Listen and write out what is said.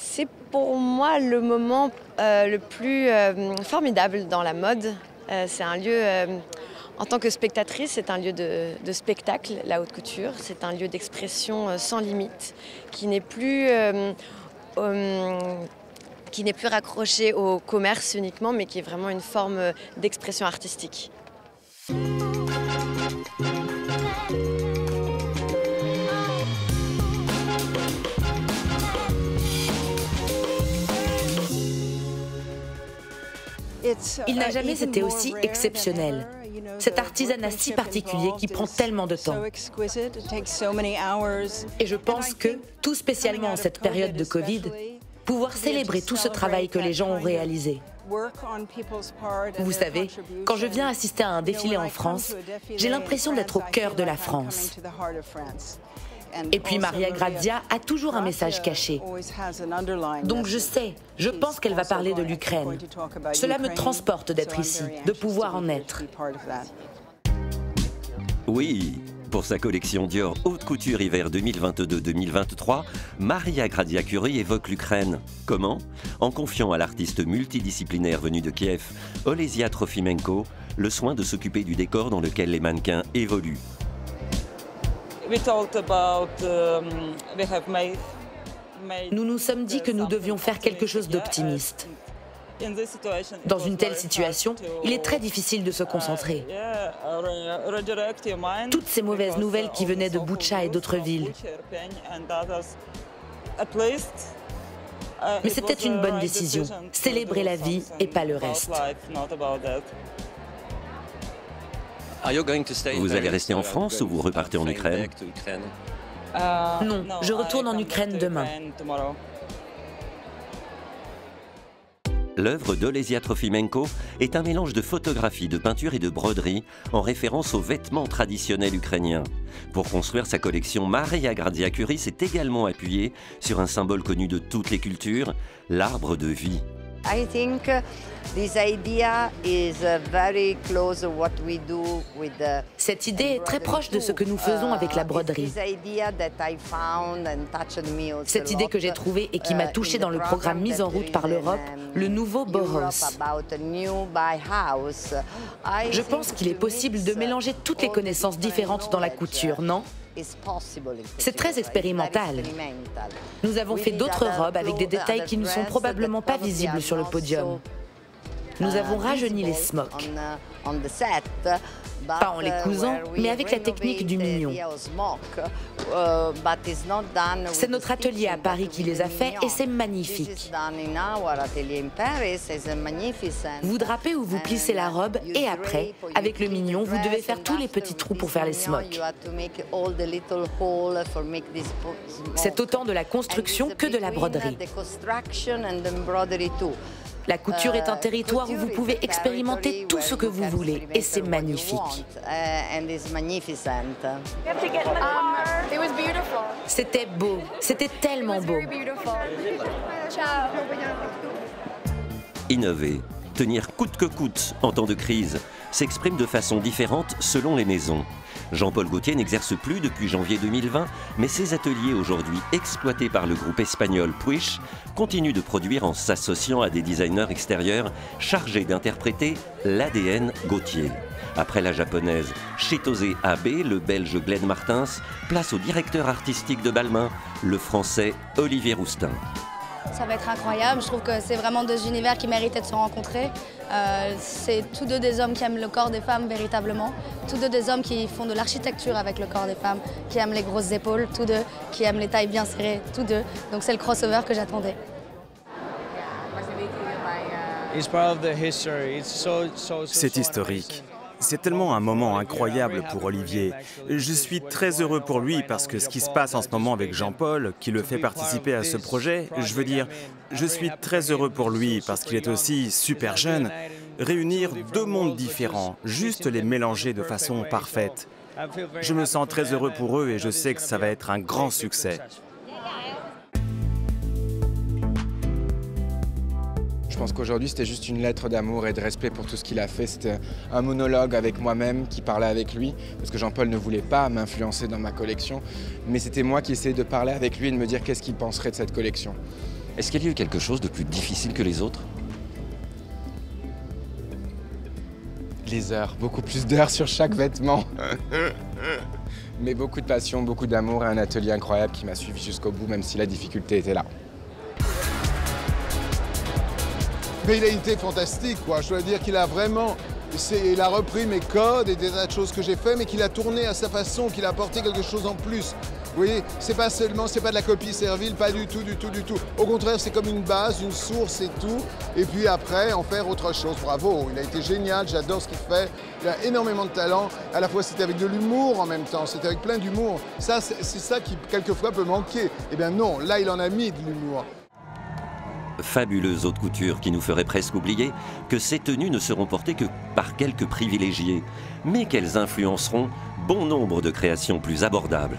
C'est pour moi le moment euh, le plus euh, formidable dans la mode. Euh, c'est un lieu, en tant que spectatrice, c'est un lieu de, spectacle, la haute couture. C'est un lieu d'expression sans limite, qui n'est plus, qui n'est plus raccroché au commerce uniquement, mais qui est vraiment une forme d'expression artistique. Il n'a jamais été aussi exceptionnel. Cet artisanat si particulier qui prend tellement de temps. Et je pense que, tout spécialement en cette période de Covid, pouvoir célébrer tout ce travail que les gens ont réalisé. Vous savez, quand je viens assister à un défilé en France, j'ai l'impression d'être au cœur de la France. Et puis Maria Grazia a toujours un message caché. Donc je sais, je pense qu'elle va parler de l'Ukraine. Cela me transporte d'être ici, de pouvoir en être. Oui, pour sa collection Dior Haute Couture Hiver 2022-2023, Maria Grazia Curie évoque l'Ukraine. Comment? En confiant à l'artiste multidisciplinaire venu de Kiev, Olesia Trofimenko, le soin de s'occuper du décor dans lequel les mannequins évoluent. Um, nous nous sommes dit que nous devions faire quelque chose d'optimiste. Dans une telle situation, il est très difficile de se concentrer. Toutes ces mauvaises nouvelles qui venaient de Boucha et d'autres villes. Mais c'était une bonne décision, célébrer la vie et pas le reste. Vous allez rester en France ou vous repartez en Ukraine? Non, je retourne en Ukraine demain. L'œuvre d'Olesia Trofimenko est un mélange de photographie, de peinture et de broderie en référence aux vêtements traditionnels ukrainiens. Pour construire sa collection, Maria Grazia Curie s'est également appuyée sur un symbole connu de toutes les cultures, l'arbre de vie. Cette idée est très proche de ce que nous faisons avec la broderie. Cette idée que j'ai trouvée et qui m'a uh, touchée dans le programme mis en route par l'Europe, le nouveau Boros. Je pense qu'il est possible de mélanger toutes les connaissances différentes dans la couture, non? C'est très expérimental. Nous avons fait d'autres robes avec des détails qui ne sont probablement pas visibles sur le podium. Nous avons rajeuni les smocks. Pas en les cousant, mais avec la technique du mignon. C'est notre atelier à Paris qui les a faits et c'est magnifique. Vous drapez ou vous plissez la robe et après, avec le mignon, vous devez faire tous les petits trous pour faire les smocks. C'est autant de la construction que de la broderie. La couture est un territoire où vous pouvez expérimenter tout ce que vous voulez et c'est magnifique. C'était beau, c'était tellement beau. Innover, tenir coûte que coûte en temps de crise, s'exprime de façon différente selon les maisons. Jean-Paul Gaultier n'exerce plus depuis janvier 2020, mais ses ateliers aujourd'hui exploités par le groupe espagnol Puig continuent de produire en s'associant à des designers extérieurs chargés d'interpréter l'ADN Gaultier. Après la japonaise Chitose Abe, le belge Glenn Martins, place au directeur artistique de Balmain, le français Olivier Roustin. Ça va être incroyable, je trouve que c'est vraiment deux univers qui méritaient de se rencontrer. Euh, c'est tous deux des hommes qui aiment le corps des femmes véritablement, tous deux des hommes qui font de l'architecture avec le corps des femmes, qui aiment les grosses épaules, tous deux, qui aiment les tailles bien serrées, tous deux. Donc c'est le crossover que j'attendais. C'est historique. C'est tellement un moment incroyable pour Olivier. Je suis très heureux pour lui parce que ce qui se passe en ce moment avec Jean-Paul, qui le fait participer à ce projet, je veux dire, je suis très heureux pour lui parce qu'il est aussi super jeune. Réunir deux mondes différents, juste les mélanger de façon parfaite. Je me sens très heureux pour eux et je sais que ça va être un grand succès. Pense qu'aujourd'hui, c'était juste une lettre d'amour et de respect pour tout ce qu'il a fait. C'était un monologue avec moi-même qui parlait avec lui, parce que Jean-Paul ne voulait pas m'influencer dans ma collection, mais c'était moi qui essayais de parler avec lui et de me dire qu'est-ce qu'il penserait de cette collection. Est-ce qu'il y a eu quelque chose de plus difficile que les autres? Les heures, beaucoup plus d'heures sur chaque vêtement. Mais beaucoup de passion, beaucoup d'amour et un atelier incroyable qui m'a suivi jusqu'au bout, même si la difficulté était là. Mais il a été fantastique, quoi. Je dois dire qu'il a vraiment il a repris mes codes et des tas de choses que j'ai fait, mais qu'il a tourné à sa façon, qu'il a apporté quelque chose en plus. Vous voyez, c'est pas seulement, c'est pas de la copie servile, pas du tout, du tout, du tout. Au contraire, c'est comme une base, une source et tout. Et puis après, en faire autre chose. Bravo, il a été génial, j'adore ce qu'il fait. Il a énormément de talent. À la fois, c'était avec de l'humour en même temps, c'était avec plein d'humour. Ça, c'est ça qui, quelquefois, peut manquer. Eh bien non, là, il en a mis de l'humour fabuleuse haute couture qui nous ferait presque oublier que ces tenues ne seront portées que par quelques privilégiés, mais qu'elles influenceront bon nombre de créations plus abordables.